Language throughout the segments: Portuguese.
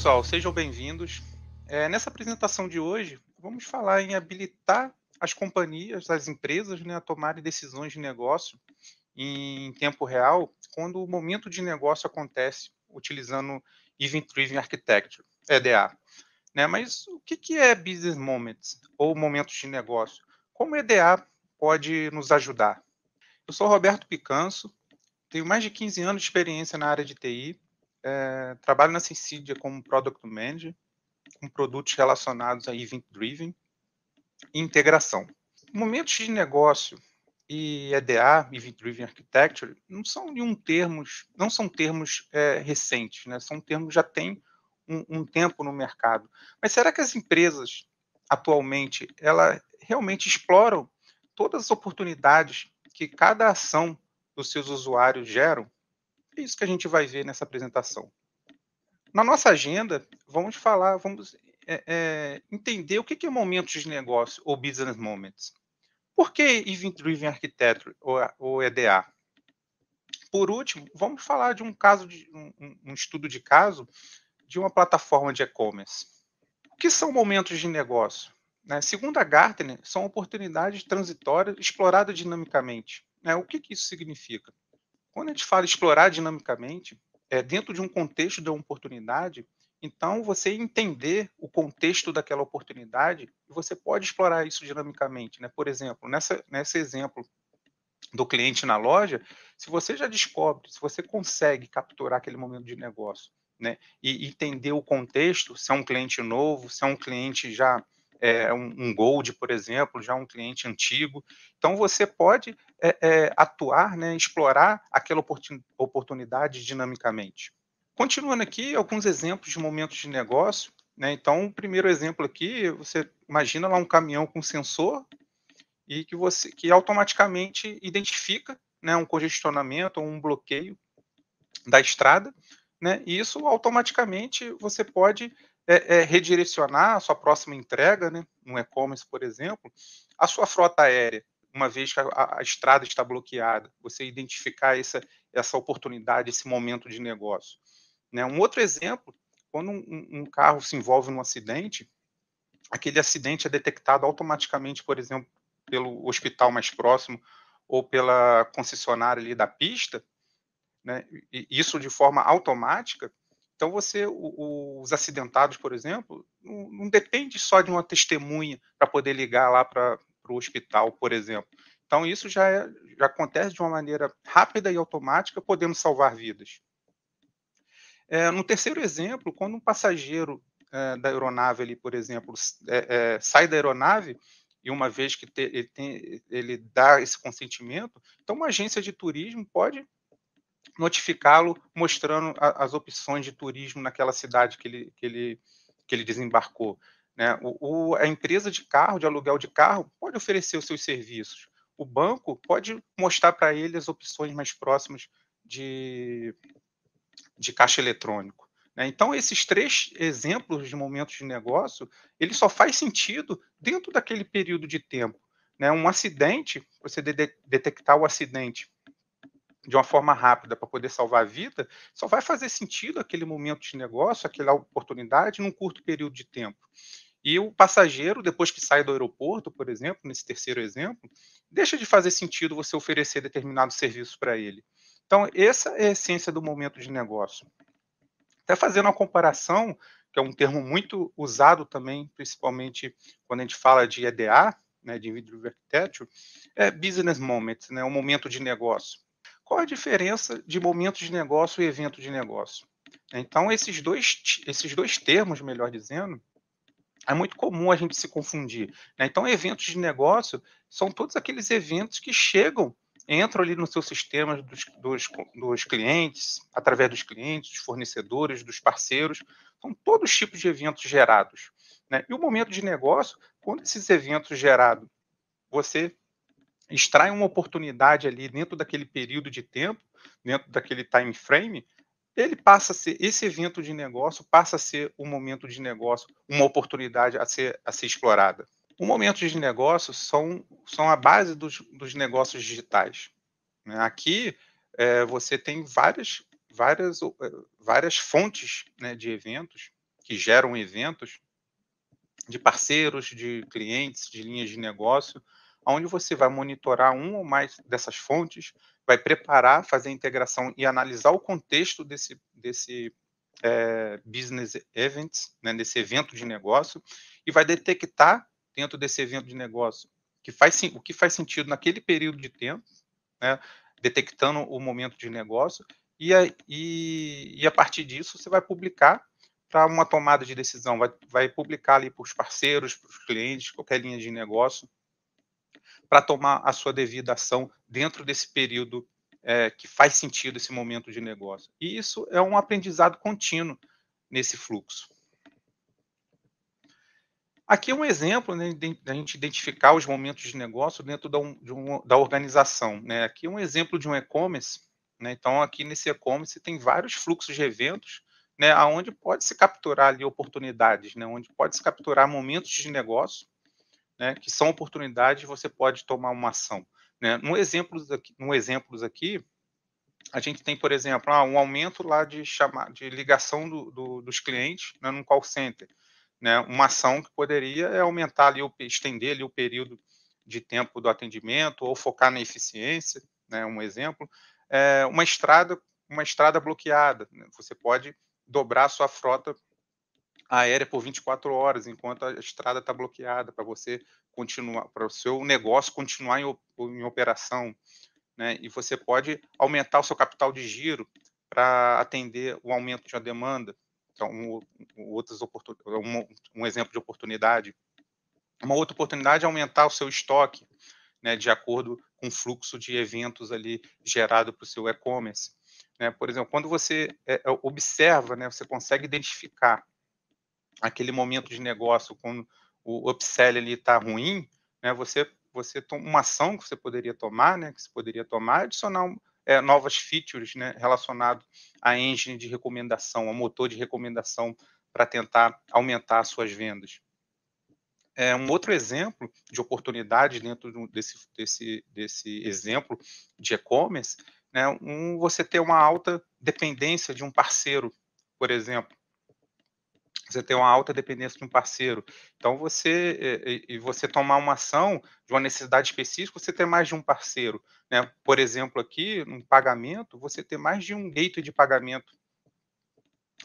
pessoal, sejam bem-vindos. É, nessa apresentação de hoje, vamos falar em habilitar as companhias, as empresas, né, a tomarem decisões de negócio em tempo real quando o momento de negócio acontece utilizando Event Driven Architecture, EDA. Né? Mas o que, que é Business Moments ou momentos de negócio? Como EDA pode nos ajudar? Eu sou Roberto Picanso, tenho mais de 15 anos de experiência na área de TI, é, trabalho na Sensidia como Product Manager, com produtos relacionados a Event Driven e integração. Momentos de negócio e EDA, Event Driven Architecture, não são nenhum termos, não são termos é, recentes, né? São termos que já têm um, um, tempo no mercado. Mas será que as empresas atualmente ela realmente exploram todas as oportunidades que cada ação dos seus usuários geram? É isso que a gente vai ver nessa apresentação. Na nossa agenda, vamos falar, vamos é, é, entender o que é momentos de negócio ou business moments. Por que Event Driven Architecture ou, EDA? Por último, vamos falar de um caso de um, um estudo de caso de uma plataforma de e-commerce. O que são momentos de negócio? Né? Segundo a Gartner, são oportunidades transitórias exploradas dinamicamente. Né? O que, que isso significa? Quando a gente fala explorar dinamicamente, é, dentro de um contexto de uma oportunidade, então você entender o contexto daquela oportunidade e você pode explorar isso dinamicamente. Né? Por exemplo, nessa, nesse exemplo do cliente na loja, se você já descobre, se você consegue capturar aquele momento de negócio né, e entender o contexto, se é um cliente novo, se é um cliente já é, um, um, Gold, por exemplo, já um cliente antigo. Então, você pode é, é, atuar, né, explorar aquela oportunidade dinamicamente. Continuando aqui, alguns exemplos de momentos de negócio. Né? Então, o primeiro exemplo aqui, você imagina lá um caminhão com sensor e que você que automaticamente identifica né, um congestionamento ou um bloqueio da estrada, né? E isso automaticamente você pode é, é, redirecionar a sua próxima entrega, né, no e-commerce, por exemplo, a sua frota aérea, uma vez que a, a estrada está bloqueada, você identificar essa, essa oportunidade, esse momento de negócio. Né? Um outro exemplo, quando um, um carro se envolve num acidente, aquele acidente é detectado automaticamente, por exemplo, pelo hospital mais próximo ou pela concessionária ali da pista, né? E isso de forma automática, então, você, o, os acidentados, por exemplo, não, não, depende só de uma testemunha para poder ligar lá para o hospital, por exemplo. Então, isso já, é, já acontece de uma maneira rápida e automática, podendo salvar vidas. É, no terceiro exemplo, quando um passageiro é, da aeronave, ali, por exemplo, é, é sai da aeronave, e uma vez que te, ele, tem, ele dá esse consentimento, então uma agência de turismo pode notificá-lo mostrando a, as opções de turismo naquela cidade que ele, que ele, que ele desembarcou. Né? O, o, a empresa de carro, de aluguel de carro, pode oferecer os seus serviços. O banco pode mostrar para ele as opções mais próximas de, de caixa eletrônico. Né? Então, esses três exemplos de momentos de negócio, ele só faz sentido dentro daquele período de tempo. Né? Um acidente, você de detectar o acidente de uma forma rápida para poder salvar a vida, só vai fazer sentido aquele momento de negócio, aquela oportunidade, num curto período de tempo. E o passageiro, depois que sai do aeroporto, por exemplo, nesse terceiro exemplo, deixa de fazer sentido você oferecer determinados serviços para ele. Então, essa é a essência do momento de negócio. Até fazendo uma comparação, que é um termo muito usado também, principalmente quando a gente fala de EDA, né, de Individual Architecture, é business moment, né, um momento de negócio. Qual a diferença de momento de negócio e evento de negócio? Então, esses dois, esses dois termos, melhor dizendo, é muito comum a gente se confundir. Né? Então, eventos de negócio são todos aqueles eventos que chegam, entram ali no seu sistema dos, dos, dos clientes, através dos clientes, dos fornecedores, dos parceiros. São todos os tipos de eventos gerados. Né? E o momento de negócio, quando esses eventos gerados, você extrai uma oportunidade ali dentro daquele período de tempo, dentro daquele time frame, ele passa a ser, esse evento de negócio passa a ser um momento de negócio, uma oportunidade a ser, a ser explorada. Os momentos de negócio são, são a base dos, dos negócios digitais. Né? Aqui é, você tem várias, várias, várias fontes né, de eventos que geram eventos de parceiros, de clientes, de linhas de negócio, onde você vai monitorar um ou mais dessas fontes, vai preparar, fazer a integração e analisar o contexto desse, desse é, business events, né, desse evento de negócio, e vai detectar dentro desse evento de negócio que faz, o que faz sentido naquele período de tempo, né, detectando o momento de negócio, e a, e, e a partir disso você vai publicar para uma tomada de decisão, vai, vai publicar ali para os parceiros, para os clientes, qualquer linha de negócio, para tomar a sua devida ação dentro desse período é, que faz sentido esse momento de negócio. E isso é um aprendizado contínuo nesse fluxo. Aqui é um exemplo né, da gente identificar os momentos de negócio dentro da, um, de um, da organização. Né? Aqui é um exemplo de um e-commerce. Né? Então, aqui nesse e-commerce tem vários fluxos de eventos, né, onde pode se capturar ali oportunidades, né, onde pode se capturar momentos de negócio, né, que são oportunidades, você pode tomar uma ação. Né? No, exemplos aqui, exemplos aqui, a gente tem, por exemplo, ah, um aumento lá de, chamar, de ligação do, do, dos clientes né, num call center. Né? Uma ação que poderia é aumentar ali, estender ali o período de tempo do atendimento ou focar na eficiência, né? um exemplo. É, uma estrada uma estrada bloqueada, né? você pode dobrar sua frota aérea por 24 horas enquanto a estrada está bloqueada para você continuar, para o seu negócio continuar em, em operação, né? E você pode aumentar o seu capital de giro para atender o aumento de uma demanda. Então, um, outras um, um exemplo de oportunidade. Uma outra oportunidade é aumentar o seu estoque, né, de acordo com o fluxo de eventos ali gerado para o seu e-commerce. Né? Por exemplo, quando você é, observa, né, você consegue identificar aquele momento de negócio quando o upsell está ruim, né, você você uma ação que você poderia tomar, né, que você poderia tomar, adicionar é, novas features, né, relacionado à engine de recomendação, ao motor de recomendação para tentar aumentar as suas vendas. É, um outro exemplo de oportunidade dentro desse, desse, desse exemplo de e-commerce, né, um, você ter uma alta dependência de um parceiro, por exemplo você tem uma alta dependência de um parceiro. Então, você e, você tomar uma ação de uma necessidade específica, você ter mais de um parceiro. Né? Por exemplo, aqui, no pagamento, você ter mais de um gateway de pagamento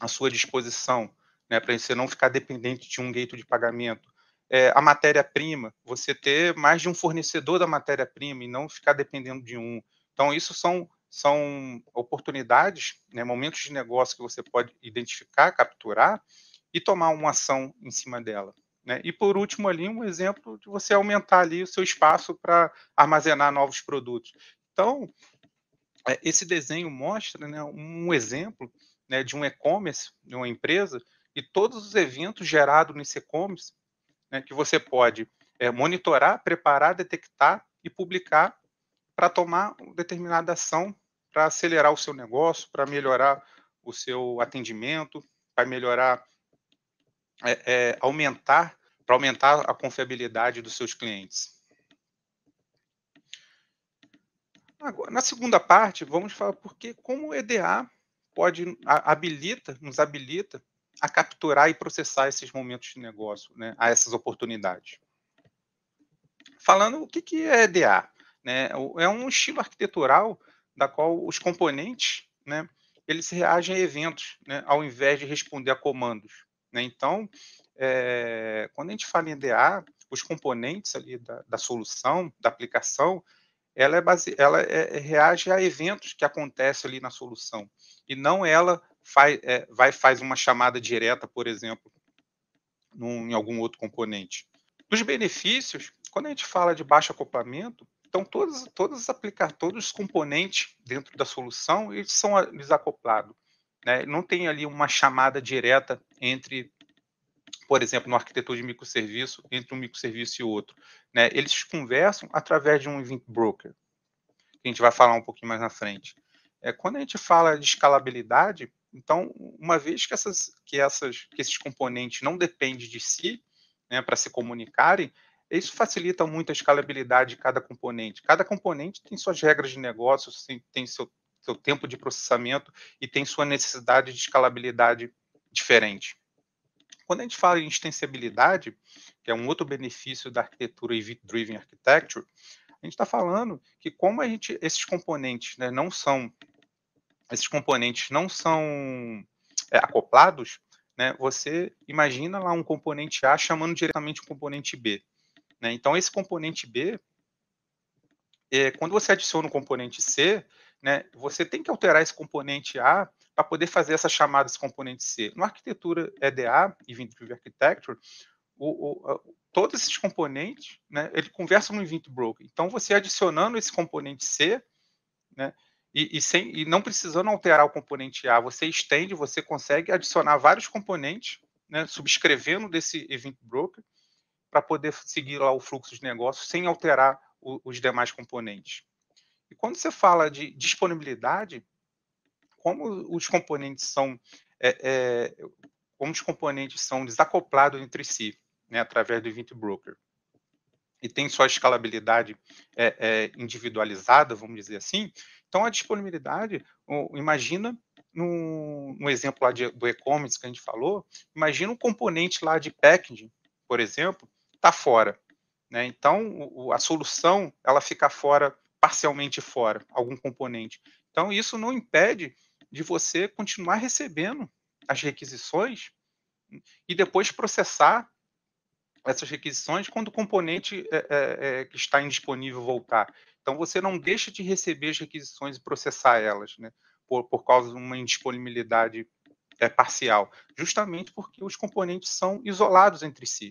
à sua disposição, né? para você não ficar dependente de um gateway de pagamento. É, a matéria-prima, você ter mais de um fornecedor da matéria-prima e não ficar dependendo de um. Então, isso são, são oportunidades, né, momentos de negócio que você pode identificar, capturar, e tomar uma ação em cima dela. Né? E por último ali um exemplo de você aumentar ali o seu espaço para armazenar novos produtos. Então é, esse desenho mostra né, um exemplo né, de um e-commerce, de uma empresa, e todos os eventos gerados nesse e-commerce né, que você pode é, monitorar, preparar, detectar e publicar para tomar determinada ação para acelerar o seu negócio, para melhorar o seu atendimento, para melhorar é, é, aumentar, para aumentar a confiabilidade dos seus clientes. Agora, na segunda parte, vamos falar porque como o EDA pode habilita, nos habilita a capturar e processar esses momentos de negócio, né, a essas oportunidades. Falando o que, que é EDA, né, é um estilo arquitetural da qual os componentes, né, eles reagem a eventos, né, ao invés de responder a comandos. Né? Então, é, quando a gente fala em EDA, os componentes ali da, da solução, da aplicação, ela, é base, ela é, reage a eventos que acontecem ali na solução e não ela faz, é, vai faz uma chamada direta, por exemplo, num, em algum outro componente. Dos benefícios, quando a gente fala de baixo acoplamento, então todos, todos aplicar todos os componentes dentro da solução eles são desacoplados. Né? Não tem ali uma chamada direta entre, por exemplo, no arquitetura de microserviço, entre um microserviço e outro. Né? Eles conversam através de um event broker, que a gente vai falar um pouquinho mais na frente. É, quando a gente fala de escalabilidade, então, uma vez que, essas, que, essas, que esses componentes não dependem de si né, para se comunicarem, isso facilita muito a escalabilidade de cada componente. Cada componente tem suas regras de negócio, tem seu seu tempo de processamento e tem sua necessidade de escalabilidade diferente. Quando a gente fala em extensibilidade, que é um outro benefício da arquitetura Event-Driven Architecture, a gente está falando que como a gente, esses componentes né, não são esses componentes não são é, acoplados, né, você imagina lá um componente A chamando diretamente o componente B. Né? Então, esse componente B, é, quando você adiciona o componente C, né, você tem que alterar esse componente A para poder fazer essa chamada desse componente C. Na arquitetura EDA, Event Driven Architecture, o, o, todos esses componentes, né, ele conversa no Event Broker. Então, você adicionando esse componente C, né, e, e, sem, e não precisando alterar o componente A, você estende, você consegue adicionar vários componentes, né, subscrevendo desse Event Broker, para poder seguir lá o fluxo de negócio sem alterar o, os demais componentes. E quando você fala de disponibilidade, como os componentes são é, é, como os componentes são desacoplados entre si, né, através do Event Broker, e tem sua escalabilidade é, é individualizada, vamos dizer assim, então, a disponibilidade, imagina no, no exemplo lá de, do e-commerce que a gente falou, imagina um componente lá de packaging, por exemplo, está fora. Né? Então, o, a solução ela fica fora, parcialmente fora, algum componente. Então, isso não impede de você continuar recebendo as requisições e depois processar essas requisições quando o componente é, é, que está indisponível voltar. Então, você não deixa de receber as requisições e processar elas, né, por, por causa de uma indisponibilidade é, parcial, justamente porque os componentes são isolados entre si.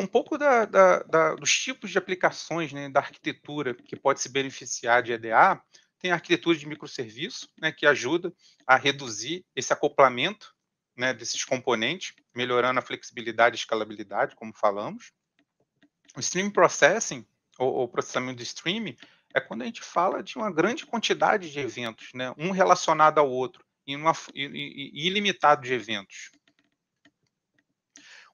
Um pouco da, da, da, dos tipos de aplicações né, da arquitetura que pode se beneficiar de EDA, tem a arquitetura de microserviço, né, que ajuda a reduzir esse acoplamento né, desses componentes, melhorando a flexibilidade e escalabilidade, como falamos. O Stream Processing o, o processamento de streaming, é quando a gente fala de uma grande quantidade de eventos, né? um relacionado ao outro, e, uma, e, e ilimitado de eventos.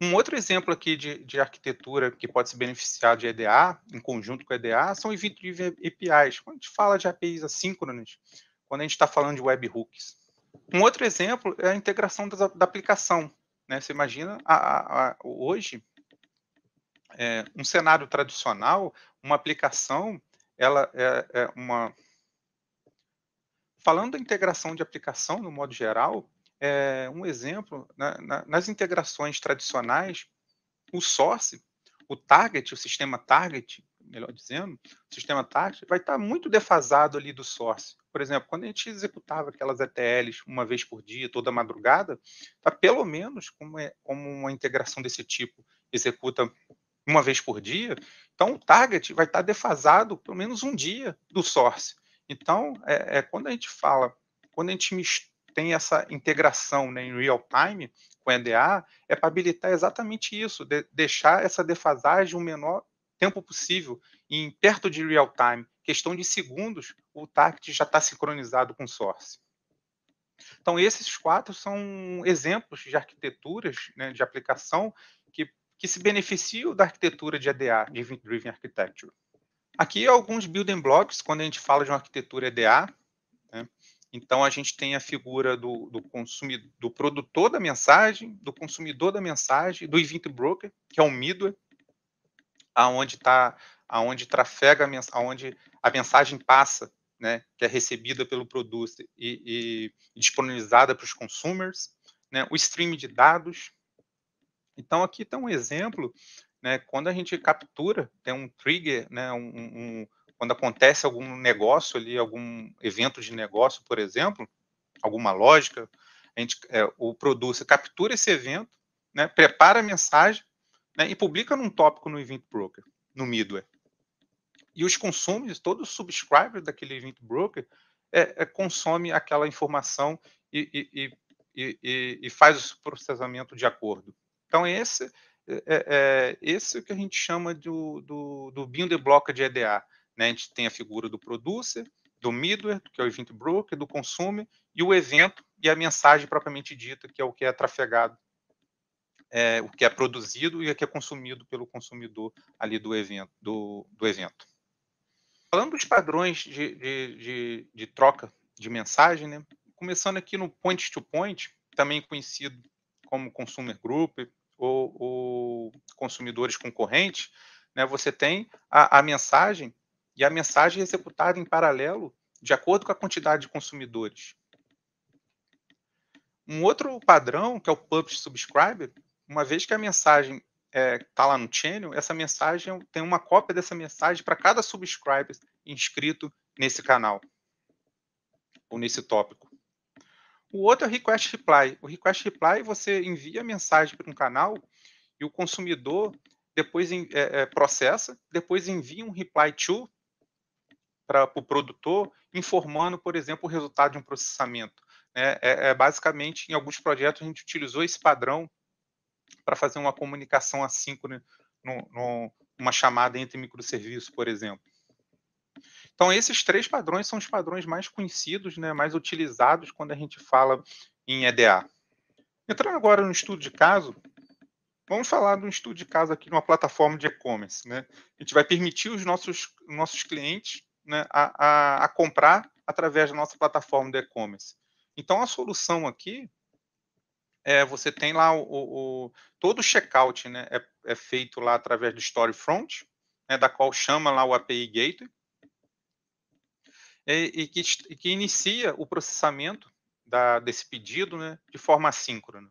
Um outro exemplo aqui de, de, arquitetura que pode se beneficiar de EDA, em conjunto com EDA, são event APIs. Quando a gente fala de APIs assíncronas, quando a gente está falando de webhooks. Um outro exemplo é a integração da, da aplicação. Né? Você imagina, a, a, a, hoje, é, um cenário tradicional, uma aplicação, ela é, é, uma. Falando da integração de aplicação no modo geral, é, um exemplo, na, na, nas integrações tradicionais, o source, o target, o sistema target, melhor dizendo, o sistema target vai estar muito defasado ali do source. Por exemplo, quando a gente executava aquelas ETLs uma vez por dia, toda madrugada, tá pelo menos como, é, como uma integração desse tipo executa uma vez por dia, então o target vai estar defasado pelo menos um dia do source. Então, é, é quando a gente fala, quando a gente tem essa integração né, em real time com EDA, é para habilitar exatamente isso, de, deixar essa defasagem o menor tempo possível, em perto de real time, questão de segundos, o target já está sincronizado com o source. Então, esses quatro são exemplos de arquiteturas né, de aplicação que que se beneficiam da arquitetura de EDA, de Event Driven Architecture. Aqui alguns building blocks, quando a gente fala de uma arquitetura EDA, né? Então a gente tem a figura do, do, consumidor, do produtor da mensagem, do consumidor da mensagem, do event broker, que é o middleware, aonde está, aonde trafega, aonde a mensagem passa, né, que é recebida pelo producer e, e disponibilizada para os consumers, né, o stream de dados, então, aqui está um exemplo, né, quando a gente captura, tem um trigger, né, um, um, quando acontece algum negócio ali, algum evento de negócio, por exemplo, alguma lógica, a gente, é, o producer captura esse evento, né, prepara a mensagem né, e publica num tópico no Event Broker, no middleware. E os consumers, todo o subscriber daquele Event Broker, é, é, consome aquela informação e, e, e, e, faz o processamento de acordo. Então, esse é, é, é esse que a gente chama do, do, do building block de EDA. Né? A gente tem a figura do producer, do middleware, que é o event broker, do consumer, e o evento e a mensagem propriamente dita, que é o que é trafegado, é, o que é produzido e o que é consumido pelo consumidor ali do evento. Do, do evento. Falando dos padrões de, de, de, de troca de mensagem, né? começando aqui no point to point, também conhecido como consumer group ou, ou consumidores concorrentes, né, você tem a, a mensagem e a mensagem é executada em paralelo de acordo com a quantidade de consumidores. Um outro padrão, que é o Publish Subscriber, uma vez que a mensagem está é, tá lá no channel, essa mensagem tem uma cópia dessa mensagem para cada subscriber inscrito nesse canal ou nesse tópico. O outro é o Request Reply. O Request Reply você envia a mensagem para um canal e o consumidor depois é, é, processa, depois envia um reply to para o pro produtor, informando, por exemplo, o resultado de um processamento. Né? É, é, basicamente, em alguns projetos, a gente utilizou esse padrão para fazer uma comunicação assíncrona numa chamada entre microserviços, por exemplo. Então, esses três padrões são os padrões mais conhecidos, né, mais utilizados quando a gente fala em EDA. Entrando agora no estudo de caso, vamos falar de um estudo de caso aqui numa plataforma de e-commerce. Né? A gente vai permitir os nossos, nossos clientes né, a, a, a comprar através da nossa plataforma de e-commerce. Então, a solução aqui é você tem lá o, o todo o checkout né, é, é, feito lá através do Storefront, né, da qual chama lá o API Gateway, e, e, que, e que, inicia o processamento da, desse pedido né, de forma assíncrona.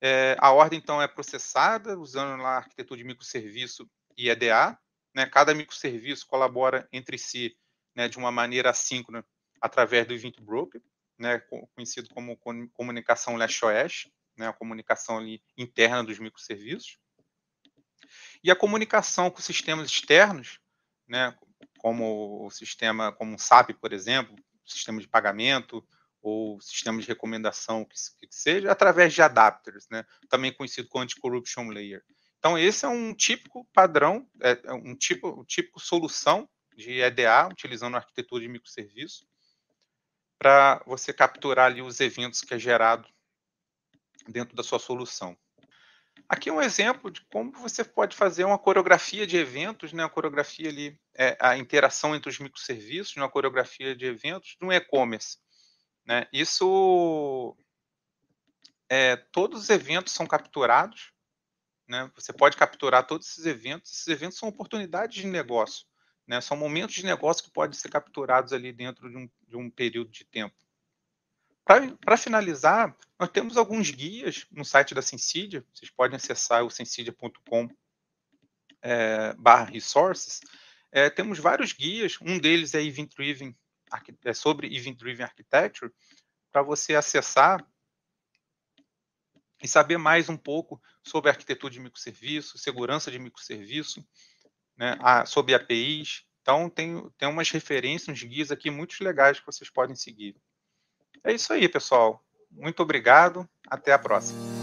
É, a ordem, então, é processada usando lá a arquitetura de microserviço e EDA. Né, cada microserviço colabora entre si né, de uma maneira assíncrona através do Event Broker né, conhecido como comunicação leste-oeste, né, a comunicação ali interna dos microserviços, e a comunicação com sistemas externos, né, como o sistema, como o SAP, por exemplo, sistema de pagamento ou sistema de recomendação, que, que seja, através de adapters, né, também conhecido como anti-corruption layer. Então, esse é um típico padrão, é, é um tipo, um típico solução de EDA, utilizando a arquitetura de microserviço, para você capturar ali os eventos que é gerado dentro da sua solução. Aqui é um exemplo de como você pode fazer uma coreografia de eventos, né? a coreografia ali, é, a interação entre os microserviços, uma coreografia de eventos no e-commerce. Né? Isso, é, todos os eventos são capturados, né? você pode capturar todos esses eventos, esses eventos são oportunidades de negócio. Né? São momentos de negócio que podem ser capturados ali dentro de um, de um período de tempo. Para finalizar, nós temos alguns guias no site da Sensidia. Vocês podem acessar o sensidia.com é, resources. É, temos vários guias. Um deles é, Event Driven, é sobre Event Driven Architecture, para você acessar e saber mais um pouco sobre arquitetura de microserviço, segurança de microserviço, né, a, sobre APIs. Então, tem, tem umas referências, uns guias aqui muito legais que vocês podem seguir. É isso aí, pessoal. Muito obrigado. Até a próxima.